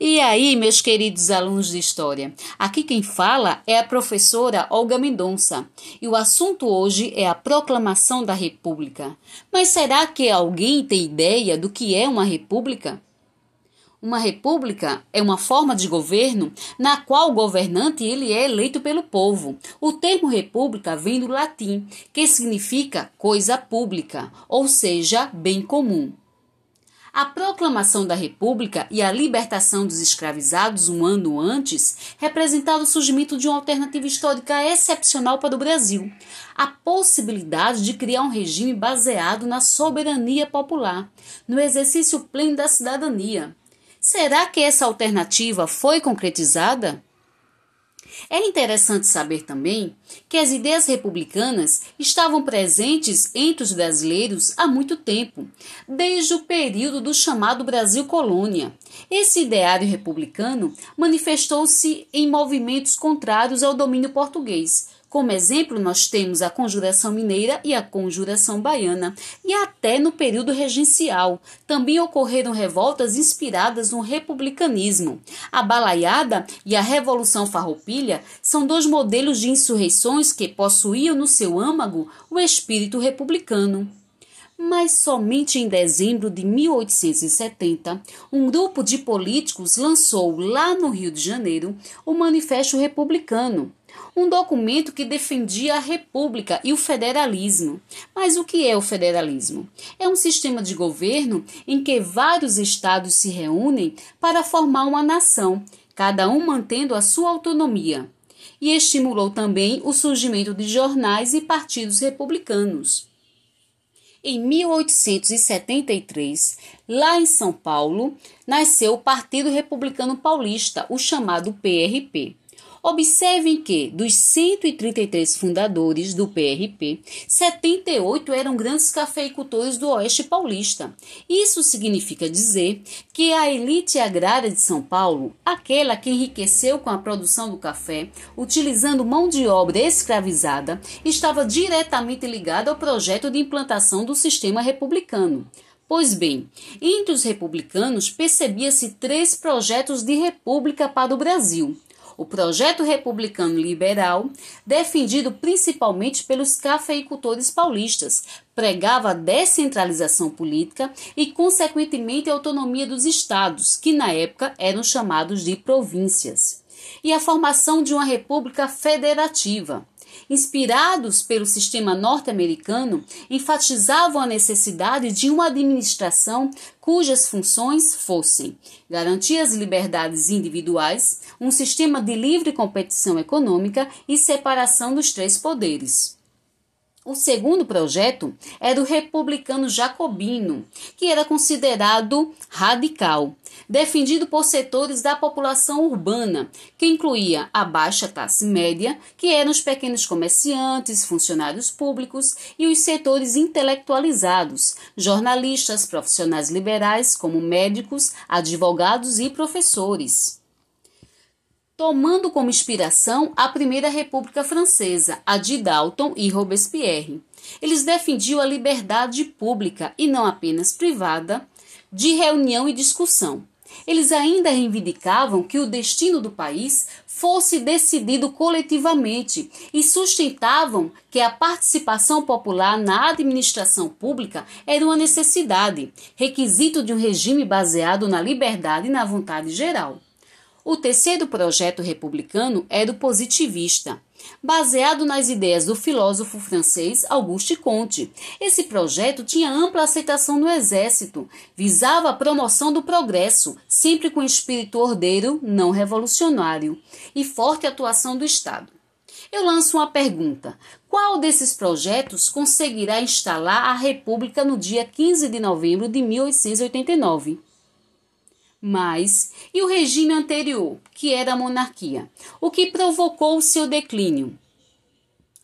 E aí, meus queridos alunos de História? Aqui quem fala é a professora Olga Mendonça e o assunto hoje é a proclamação da República. Mas será que alguém tem ideia do que é uma república? Uma república é uma forma de governo na qual o governante ele é eleito pelo povo. O termo república vem do latim, que significa coisa pública, ou seja, bem comum. A proclamação da República e a libertação dos escravizados um ano antes representaram o surgimento de uma alternativa histórica excepcional para o Brasil, a possibilidade de criar um regime baseado na soberania popular, no exercício pleno da cidadania. Será que essa alternativa foi concretizada? É interessante saber também que as ideias republicanas estavam presentes entre os brasileiros há muito tempo, desde o período do chamado Brasil Colônia. Esse ideário republicano manifestou-se em movimentos contrários ao domínio português, como exemplo, nós temos a conjuração mineira e a conjuração baiana, e até no período regencial. Também ocorreram revoltas inspiradas no republicanismo. A balaiada e a Revolução Farroupilha são dois modelos de insurreições que possuíam no seu âmago o espírito republicano. Mas somente em dezembro de 1870, um grupo de políticos lançou lá no Rio de Janeiro o Manifesto Republicano, um documento que defendia a república e o federalismo. Mas o que é o federalismo? É um sistema de governo em que vários estados se reúnem para formar uma nação, cada um mantendo a sua autonomia. E estimulou também o surgimento de jornais e partidos republicanos. Em 1873, lá em São Paulo, nasceu o Partido Republicano Paulista, o chamado PRP. Observem que, dos 133 fundadores do PRP, 78 eram grandes cafeicultores do Oeste Paulista. Isso significa dizer que a elite agrária de São Paulo, aquela que enriqueceu com a produção do café, utilizando mão de obra escravizada, estava diretamente ligada ao projeto de implantação do sistema republicano. Pois bem, entre os republicanos percebia-se três projetos de república para o Brasil o projeto republicano liberal, defendido principalmente pelos cafeicultores paulistas, pregava a descentralização política e, consequentemente, a autonomia dos estados, que na época eram chamados de províncias, e a formação de uma república federativa inspirados pelo sistema norte-americano, enfatizavam a necessidade de uma administração cujas funções fossem garantir as liberdades individuais, um sistema de livre competição econômica e separação dos três poderes. O segundo projeto era o republicano jacobino, que era considerado radical, defendido por setores da população urbana, que incluía a baixa classe média, que eram os pequenos comerciantes, funcionários públicos e os setores intelectualizados, jornalistas, profissionais liberais, como médicos, advogados e professores tomando como inspiração a Primeira República Francesa, a de Dalton e Robespierre. Eles defendiam a liberdade pública e não apenas privada de reunião e discussão. Eles ainda reivindicavam que o destino do país fosse decidido coletivamente e sustentavam que a participação popular na administração pública era uma necessidade, requisito de um regime baseado na liberdade e na vontade geral. O terceiro projeto republicano era o positivista, baseado nas ideias do filósofo francês Auguste Comte. Esse projeto tinha ampla aceitação no exército, visava a promoção do progresso, sempre com espírito ordeiro, não revolucionário, e forte atuação do Estado. Eu lanço uma pergunta: qual desses projetos conseguirá instalar a República no dia 15 de novembro de 1889? Mas e o regime anterior, que era a monarquia, o que provocou o seu declínio?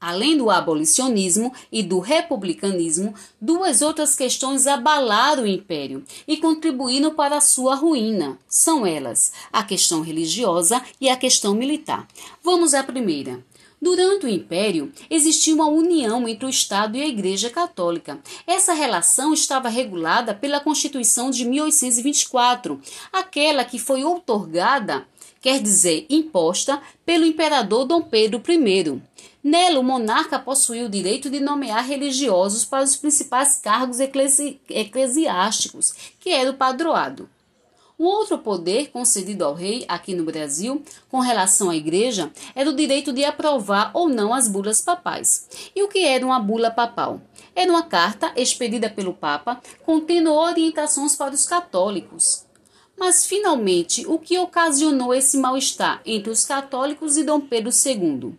Além do abolicionismo e do republicanismo, duas outras questões abalaram o império e contribuíram para a sua ruína. São elas a questão religiosa e a questão militar. Vamos à primeira. Durante o Império, existia uma união entre o Estado e a Igreja Católica. Essa relação estava regulada pela Constituição de 1824, aquela que foi outorgada, quer dizer, imposta, pelo imperador Dom Pedro I. Nela, o monarca possuía o direito de nomear religiosos para os principais cargos eclesi eclesiásticos, que era o padroado. O outro poder concedido ao rei aqui no Brasil, com relação à igreja, era o direito de aprovar ou não as bulas papais. E o que era uma bula papal? Era uma carta expedida pelo Papa contendo orientações para os católicos. Mas, finalmente, o que ocasionou esse mal-estar entre os católicos e Dom Pedro II?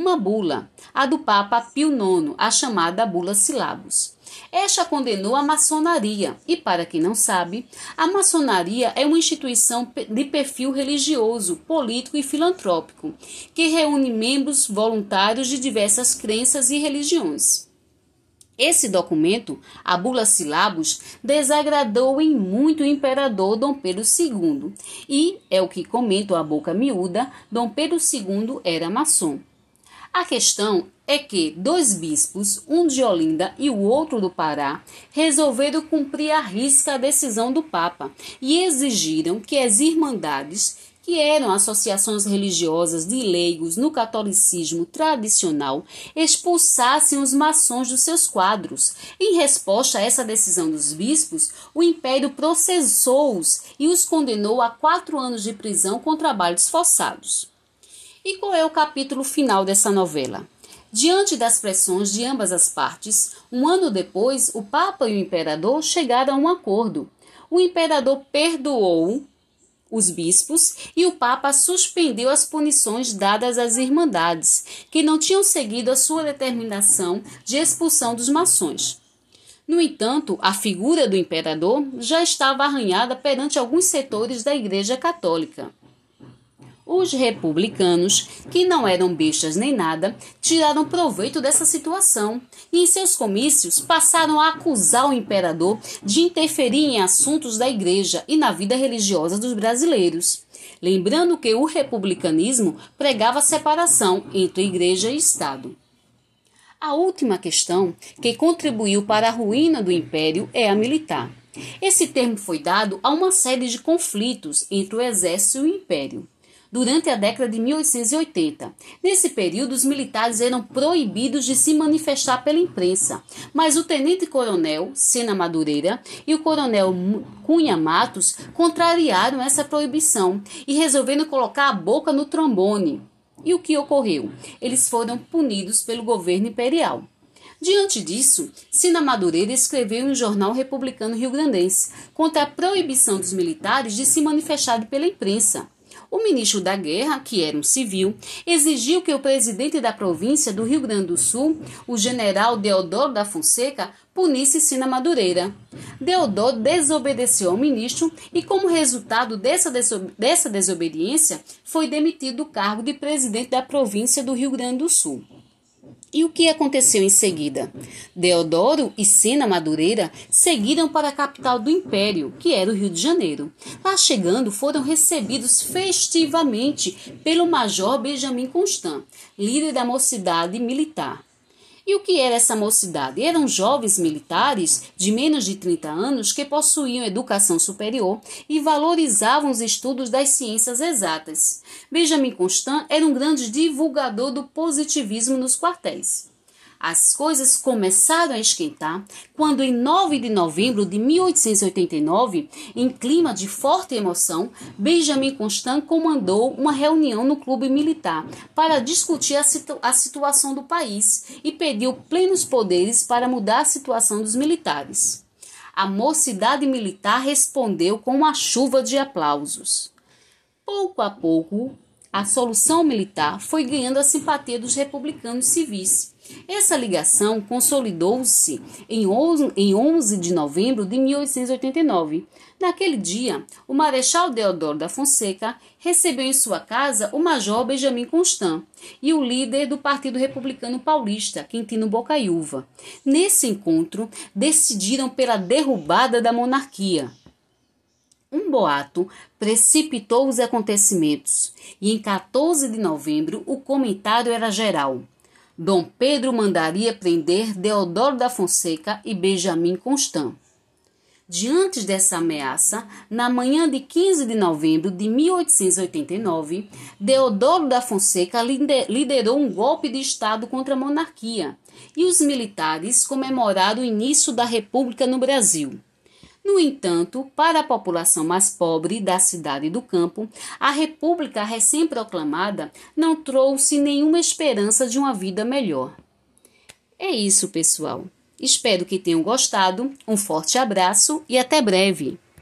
Uma bula, a do Papa Pio IX, a chamada Bula Silabus. Esta condenou a maçonaria, e para quem não sabe, a maçonaria é uma instituição de perfil religioso, político e filantrópico, que reúne membros voluntários de diversas crenças e religiões. Esse documento, a Bula Silabus, desagradou em muito o imperador Dom Pedro II, e, é o que comenta a boca miúda, Dom Pedro II era maçom. A questão é que dois bispos, um de Olinda e o outro do Pará, resolveram cumprir à risca a decisão do Papa e exigiram que as irmandades, que eram associações religiosas de leigos no catolicismo tradicional, expulsassem os maçons dos seus quadros. Em resposta a essa decisão dos bispos, o império processou-os e os condenou a quatro anos de prisão com trabalhos forçados. E qual é o capítulo final dessa novela? Diante das pressões de ambas as partes, um ano depois, o Papa e o imperador chegaram a um acordo. O imperador perdoou os bispos e o Papa suspendeu as punições dadas às irmandades, que não tinham seguido a sua determinação de expulsão dos maçons. No entanto, a figura do imperador já estava arranhada perante alguns setores da Igreja Católica. Os republicanos, que não eram bestas nem nada, tiraram proveito dessa situação e, em seus comícios, passaram a acusar o imperador de interferir em assuntos da igreja e na vida religiosa dos brasileiros. Lembrando que o republicanismo pregava separação entre igreja e Estado. A última questão que contribuiu para a ruína do império é a militar. Esse termo foi dado a uma série de conflitos entre o exército e o império durante a década de 1880. Nesse período, os militares eram proibidos de se manifestar pela imprensa, mas o tenente-coronel Sena Madureira e o coronel Cunha Matos contrariaram essa proibição e resolveram colocar a boca no trombone. E o que ocorreu? Eles foram punidos pelo governo imperial. Diante disso, Sina Madureira escreveu em um jornal republicano rio-grandense contra a proibição dos militares de se manifestar pela imprensa. O ministro da Guerra, que era um civil, exigiu que o presidente da província do Rio Grande do Sul, o general Deodoro da Fonseca, punisse Sina Madureira. Deodoro desobedeceu ao ministro e, como resultado dessa, dessa desobediência, foi demitido do cargo de presidente da província do Rio Grande do Sul. E o que aconteceu em seguida? Deodoro e Sena Madureira seguiram para a capital do império, que era o Rio de Janeiro. Lá chegando, foram recebidos festivamente pelo Major Benjamin Constant, líder da mocidade militar. E o que era essa mocidade? Eram jovens militares de menos de 30 anos que possuíam educação superior e valorizavam os estudos das ciências exatas. Benjamin Constant era um grande divulgador do positivismo nos quartéis. As coisas começaram a esquentar quando, em 9 de novembro de 1889, em clima de forte emoção, Benjamin Constant comandou uma reunião no clube militar para discutir a, situ a situação do país e pediu plenos poderes para mudar a situação dos militares. A mocidade militar respondeu com uma chuva de aplausos. Pouco a pouco, a solução militar foi ganhando a simpatia dos republicanos civis essa ligação consolidou-se em 11 de novembro de 1889. Naquele dia, o Marechal Deodoro da Fonseca recebeu em sua casa o Major Benjamin Constant e o líder do Partido Republicano Paulista, Quintino Bocaiúva. Nesse encontro, decidiram pela derrubada da monarquia. Um boato precipitou os acontecimentos e em 14 de novembro o comentário era geral. Dom Pedro mandaria prender Deodoro da Fonseca e Benjamin Constant. Diante dessa ameaça, na manhã de 15 de novembro de 1889, Deodoro da Fonseca liderou um golpe de Estado contra a monarquia e os militares comemoraram o início da República no Brasil. No entanto, para a população mais pobre da cidade do campo, a República recém-proclamada não trouxe nenhuma esperança de uma vida melhor. É isso, pessoal. Espero que tenham gostado. Um forte abraço e até breve.